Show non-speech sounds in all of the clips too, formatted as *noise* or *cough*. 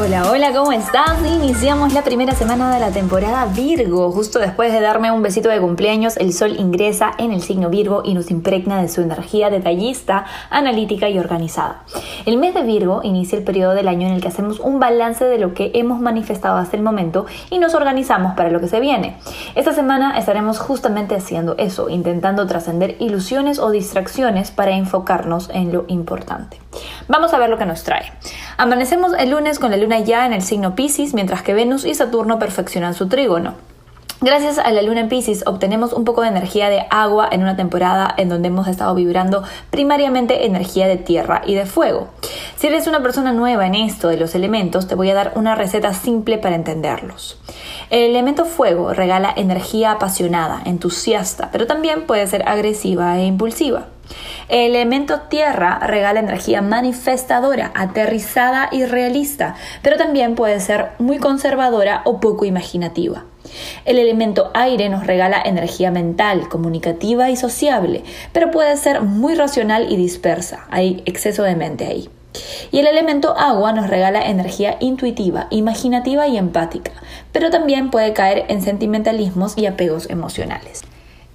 Hola, hola, ¿cómo estás? Iniciamos la primera semana de la temporada Virgo. Justo después de darme un besito de cumpleaños, el sol ingresa en el signo Virgo y nos impregna de su energía detallista, analítica y organizada. El mes de Virgo inicia el periodo del año en el que hacemos un balance de lo que hemos manifestado hasta el momento y nos organizamos para lo que se viene. Esta semana estaremos justamente haciendo eso, intentando trascender ilusiones o distracciones para enfocarnos en lo importante. Vamos a ver lo que nos trae. Amanecemos el lunes con la luna ya en el signo Pisces, mientras que Venus y Saturno perfeccionan su trígono. Gracias a la luna en Pisces obtenemos un poco de energía de agua en una temporada en donde hemos estado vibrando primariamente energía de tierra y de fuego. Si eres una persona nueva en esto de los elementos, te voy a dar una receta simple para entenderlos. El elemento fuego regala energía apasionada, entusiasta, pero también puede ser agresiva e impulsiva. El elemento tierra regala energía manifestadora, aterrizada y realista, pero también puede ser muy conservadora o poco imaginativa. El elemento aire nos regala energía mental, comunicativa y sociable, pero puede ser muy racional y dispersa. Hay exceso de mente ahí. Y el elemento agua nos regala energía intuitiva, imaginativa y empática, pero también puede caer en sentimentalismos y apegos emocionales.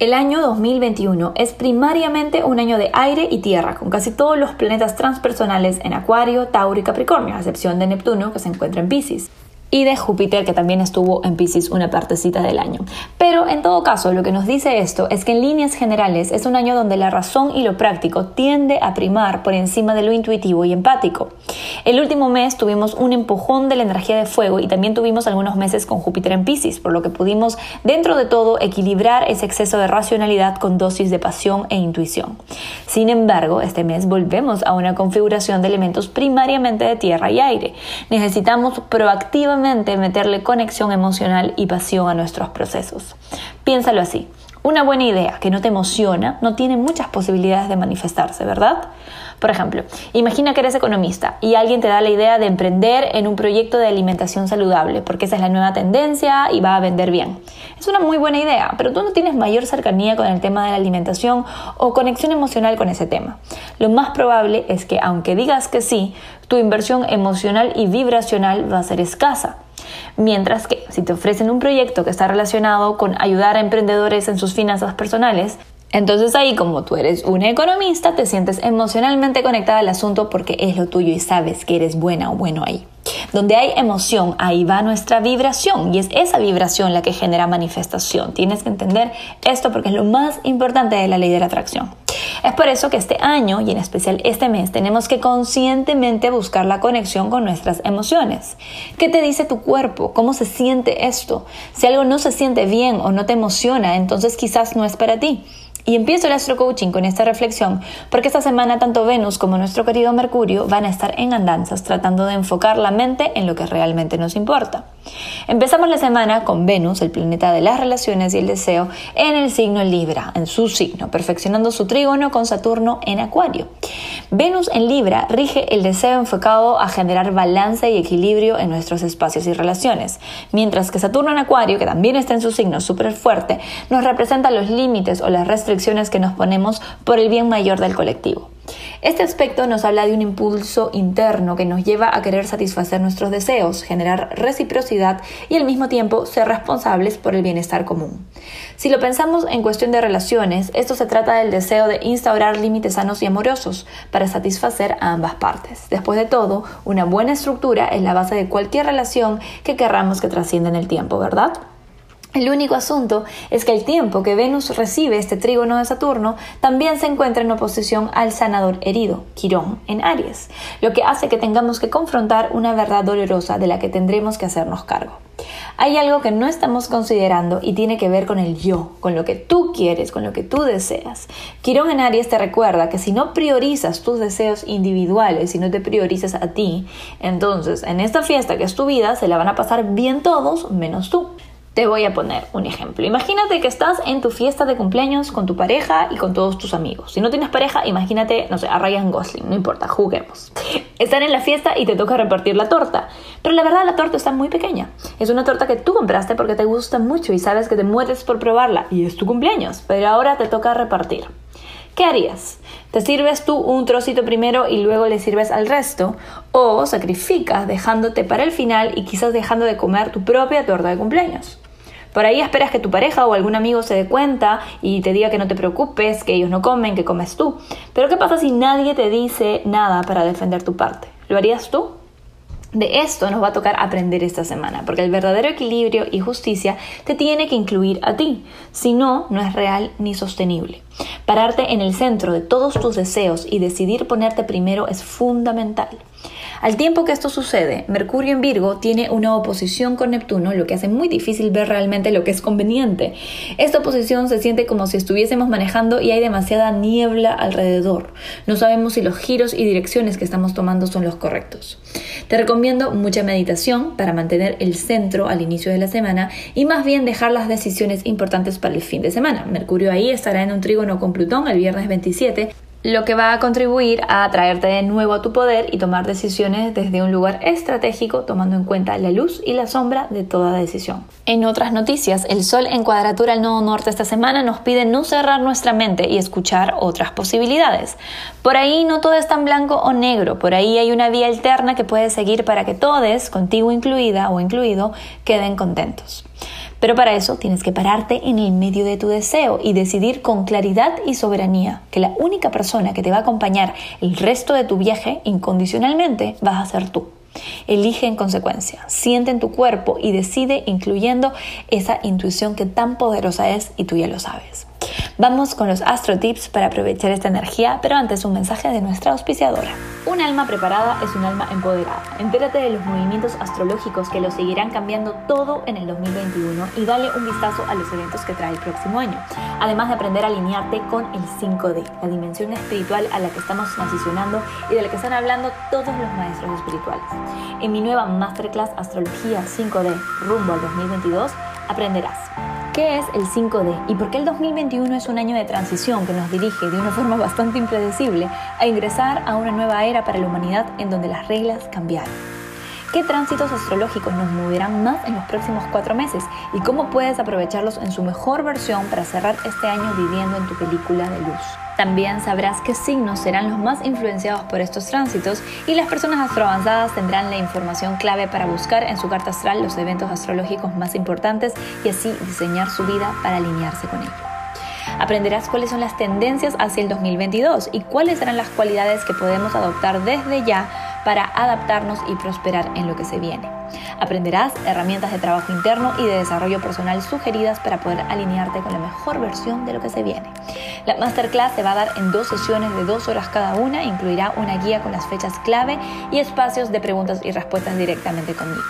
El año 2021 es primariamente un año de aire y tierra, con casi todos los planetas transpersonales en Acuario, Tauro y Capricornio, a excepción de Neptuno, que se encuentra en Pisces y de Júpiter, que también estuvo en Pisces una partecita del año. Pero en todo caso, lo que nos dice esto es que en líneas generales es un año donde la razón y lo práctico tiende a primar por encima de lo intuitivo y empático. El último mes tuvimos un empujón de la energía de fuego y también tuvimos algunos meses con Júpiter en Pisces, por lo que pudimos, dentro de todo, equilibrar ese exceso de racionalidad con dosis de pasión e intuición. Sin embargo, este mes volvemos a una configuración de elementos primariamente de tierra y aire. Necesitamos proactivamente meterle conexión emocional y pasión a nuestros procesos. Piénsalo así. Una buena idea que no te emociona no tiene muchas posibilidades de manifestarse, ¿verdad? Por ejemplo, imagina que eres economista y alguien te da la idea de emprender en un proyecto de alimentación saludable, porque esa es la nueva tendencia y va a vender bien. Es una muy buena idea, pero tú no tienes mayor cercanía con el tema de la alimentación o conexión emocional con ese tema. Lo más probable es que aunque digas que sí, tu inversión emocional y vibracional va a ser escasa. Mientras que si te ofrecen un proyecto que está relacionado con ayudar a emprendedores en sus finanzas personales, entonces ahí como tú eres una economista, te sientes emocionalmente conectada al asunto porque es lo tuyo y sabes que eres buena o bueno ahí. Donde hay emoción, ahí va nuestra vibración y es esa vibración la que genera manifestación. Tienes que entender esto porque es lo más importante de la ley de la atracción. Es por eso que este año y en especial este mes tenemos que conscientemente buscar la conexión con nuestras emociones. ¿Qué te dice tu cuerpo? ¿Cómo se siente esto? Si algo no se siente bien o no te emociona, entonces quizás no es para ti. Y empiezo el Astro Coaching con esta reflexión porque esta semana tanto Venus como nuestro querido Mercurio van a estar en andanzas tratando de enfocar la mente en lo que realmente nos importa. Empezamos la semana con Venus, el planeta de las relaciones y el deseo, en el signo Libra, en su signo, perfeccionando su trígono con Saturno en Acuario. Venus en Libra rige el deseo enfocado a generar balance y equilibrio en nuestros espacios y relaciones, mientras que Saturno en Acuario, que también está en su signo súper fuerte, nos representa los límites o las restricciones que nos ponemos por el bien mayor del colectivo. Este aspecto nos habla de un impulso interno que nos lleva a querer satisfacer nuestros deseos, generar reciprocidad y al mismo tiempo ser responsables por el bienestar común. Si lo pensamos en cuestión de relaciones, esto se trata del deseo de instaurar límites sanos y amorosos para satisfacer a ambas partes. Después de todo, una buena estructura es la base de cualquier relación que querramos que trascienda en el tiempo, ¿verdad? El único asunto es que el tiempo que Venus recibe este trígono de Saturno también se encuentra en oposición al sanador herido, Quirón, en Aries, lo que hace que tengamos que confrontar una verdad dolorosa de la que tendremos que hacernos cargo. Hay algo que no estamos considerando y tiene que ver con el yo, con lo que tú quieres, con lo que tú deseas. Quirón en Aries te recuerda que si no priorizas tus deseos individuales y no te priorizas a ti, entonces en esta fiesta que es tu vida se la van a pasar bien todos menos tú. Te voy a poner un ejemplo. Imagínate que estás en tu fiesta de cumpleaños con tu pareja y con todos tus amigos. Si no tienes pareja, imagínate, no sé, a Ryan Gosling, no importa, juguemos. *laughs* Están en la fiesta y te toca repartir la torta. Pero la verdad la torta está muy pequeña. Es una torta que tú compraste porque te gusta mucho y sabes que te mueres por probarla y es tu cumpleaños, pero ahora te toca repartir. ¿Qué harías? ¿Te sirves tú un trocito primero y luego le sirves al resto? ¿O sacrificas dejándote para el final y quizás dejando de comer tu propia torta de cumpleaños? Por ahí esperas que tu pareja o algún amigo se dé cuenta y te diga que no te preocupes, que ellos no comen, que comes tú. Pero ¿qué pasa si nadie te dice nada para defender tu parte? ¿Lo harías tú? De esto nos va a tocar aprender esta semana, porque el verdadero equilibrio y justicia te tiene que incluir a ti, si no, no es real ni sostenible. Pararte en el centro de todos tus deseos y decidir ponerte primero es fundamental. Al tiempo que esto sucede, Mercurio en Virgo tiene una oposición con Neptuno, lo que hace muy difícil ver realmente lo que es conveniente. Esta oposición se siente como si estuviésemos manejando y hay demasiada niebla alrededor. No sabemos si los giros y direcciones que estamos tomando son los correctos. Te recomiendo mucha meditación para mantener el centro al inicio de la semana y más bien dejar las decisiones importantes para el fin de semana. Mercurio ahí estará en un trígono con Plutón el viernes 27 lo que va a contribuir a traerte de nuevo a tu poder y tomar decisiones desde un lugar estratégico tomando en cuenta la luz y la sombra de toda decisión. En otras noticias, el Sol en cuadratura al nodo norte esta semana nos pide no cerrar nuestra mente y escuchar otras posibilidades. Por ahí no todo es tan blanco o negro, por ahí hay una vía alterna que puedes seguir para que todos, contigo incluida o incluido, queden contentos. Pero para eso tienes que pararte en el medio de tu deseo y decidir con claridad y soberanía que la única persona que te va a acompañar el resto de tu viaje incondicionalmente vas a ser tú. Elige en consecuencia, siente en tu cuerpo y decide incluyendo esa intuición que tan poderosa es y tú ya lo sabes. Vamos con los astro tips para aprovechar esta energía, pero antes un mensaje de nuestra auspiciadora. Un alma preparada es un alma empoderada. Entérate de los movimientos astrológicos que lo seguirán cambiando todo en el 2021 y dale un vistazo a los eventos que trae el próximo año. Además de aprender a alinearte con el 5D, la dimensión espiritual a la que estamos transicionando y de la que están hablando todos los maestros espirituales. En mi nueva Masterclass Astrología 5D rumbo al 2022 aprenderás ¿Qué es el 5D y por qué el 2021 es un año de transición que nos dirige de una forma *laughs* bastante impredecible a ingresar a una nueva era para la humanidad en donde las reglas cambiaron? ¿Qué tránsitos astrológicos nos moverán más en los próximos cuatro meses y cómo puedes aprovecharlos en su mejor versión para cerrar este año viviendo en tu película de luz? También sabrás qué signos serán los más influenciados por estos tránsitos y las personas astroavanzadas tendrán la información clave para buscar en su carta astral los eventos astrológicos más importantes y así diseñar su vida para alinearse con ellos. Aprenderás cuáles son las tendencias hacia el 2022 y cuáles serán las cualidades que podemos adoptar desde ya para adaptarnos y prosperar en lo que se viene. Aprenderás herramientas de trabajo interno y de desarrollo personal sugeridas para poder alinearte con la mejor versión de lo que se viene. La masterclass se va a dar en dos sesiones de dos horas cada una, incluirá una guía con las fechas clave y espacios de preguntas y respuestas directamente conmigo.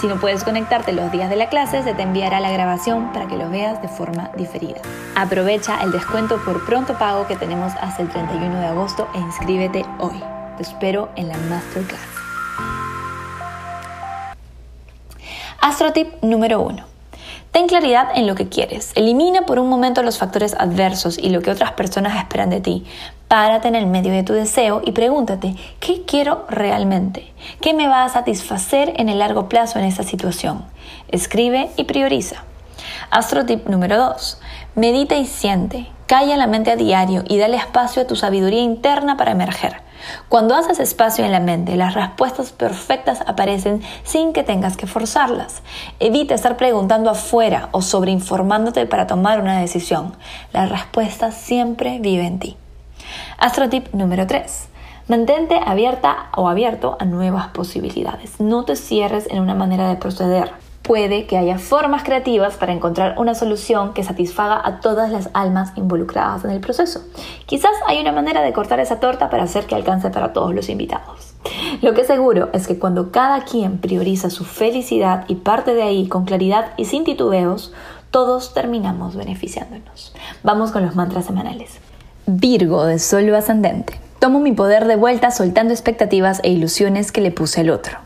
Si no puedes conectarte los días de la clase, se te enviará la grabación para que lo veas de forma diferida. Aprovecha el descuento por pronto pago que tenemos hasta el 31 de agosto e inscríbete hoy. Espero en la masterclass. Astrotip número 1. Ten claridad en lo que quieres. Elimina por un momento los factores adversos y lo que otras personas esperan de ti. Párate en el medio de tu deseo y pregúntate, ¿qué quiero realmente? ¿Qué me va a satisfacer en el largo plazo en esta situación? Escribe y prioriza. Astrotip número 2. Medita y siente. Calla la mente a diario y dale espacio a tu sabiduría interna para emerger. Cuando haces espacio en la mente, las respuestas perfectas aparecen sin que tengas que forzarlas. Evita estar preguntando afuera o sobreinformándote para tomar una decisión. La respuesta siempre vive en ti. Astrotip número 3. Mantente abierta o abierto a nuevas posibilidades. No te cierres en una manera de proceder. Puede que haya formas creativas para encontrar una solución que satisfaga a todas las almas involucradas en el proceso. Quizás hay una manera de cortar esa torta para hacer que alcance para todos los invitados. Lo que seguro es que cuando cada quien prioriza su felicidad y parte de ahí con claridad y sin titubeos, todos terminamos beneficiándonos. Vamos con los mantras semanales. Virgo de Sol ascendente. Tomo mi poder de vuelta soltando expectativas e ilusiones que le puse al otro.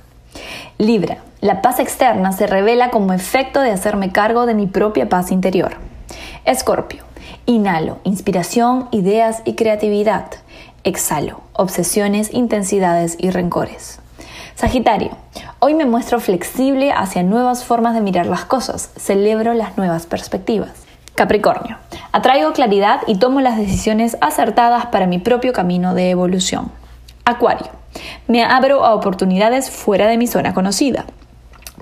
Libra. La paz externa se revela como efecto de hacerme cargo de mi propia paz interior. Escorpio. Inhalo, inspiración, ideas y creatividad. Exhalo, obsesiones, intensidades y rencores. Sagitario. Hoy me muestro flexible hacia nuevas formas de mirar las cosas. Celebro las nuevas perspectivas. Capricornio. Atraigo claridad y tomo las decisiones acertadas para mi propio camino de evolución. Acuario. Me abro a oportunidades fuera de mi zona conocida.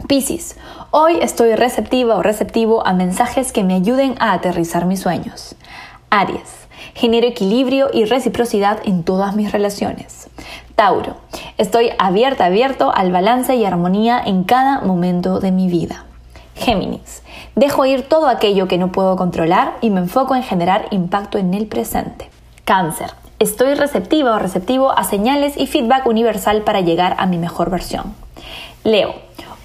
Piscis, hoy estoy receptiva o receptivo a mensajes que me ayuden a aterrizar mis sueños. Aries, genero equilibrio y reciprocidad en todas mis relaciones. Tauro, estoy abierta, abierto al balance y armonía en cada momento de mi vida. Géminis, dejo ir todo aquello que no puedo controlar y me enfoco en generar impacto en el presente. Cáncer, estoy receptiva o receptivo a señales y feedback universal para llegar a mi mejor versión. Leo,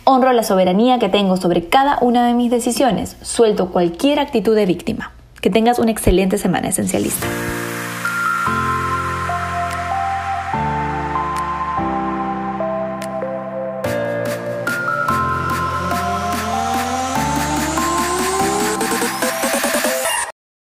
honro la soberanía que tengo sobre cada una de mis decisiones, suelto cualquier actitud de víctima. Que tengas una excelente semana esencialista.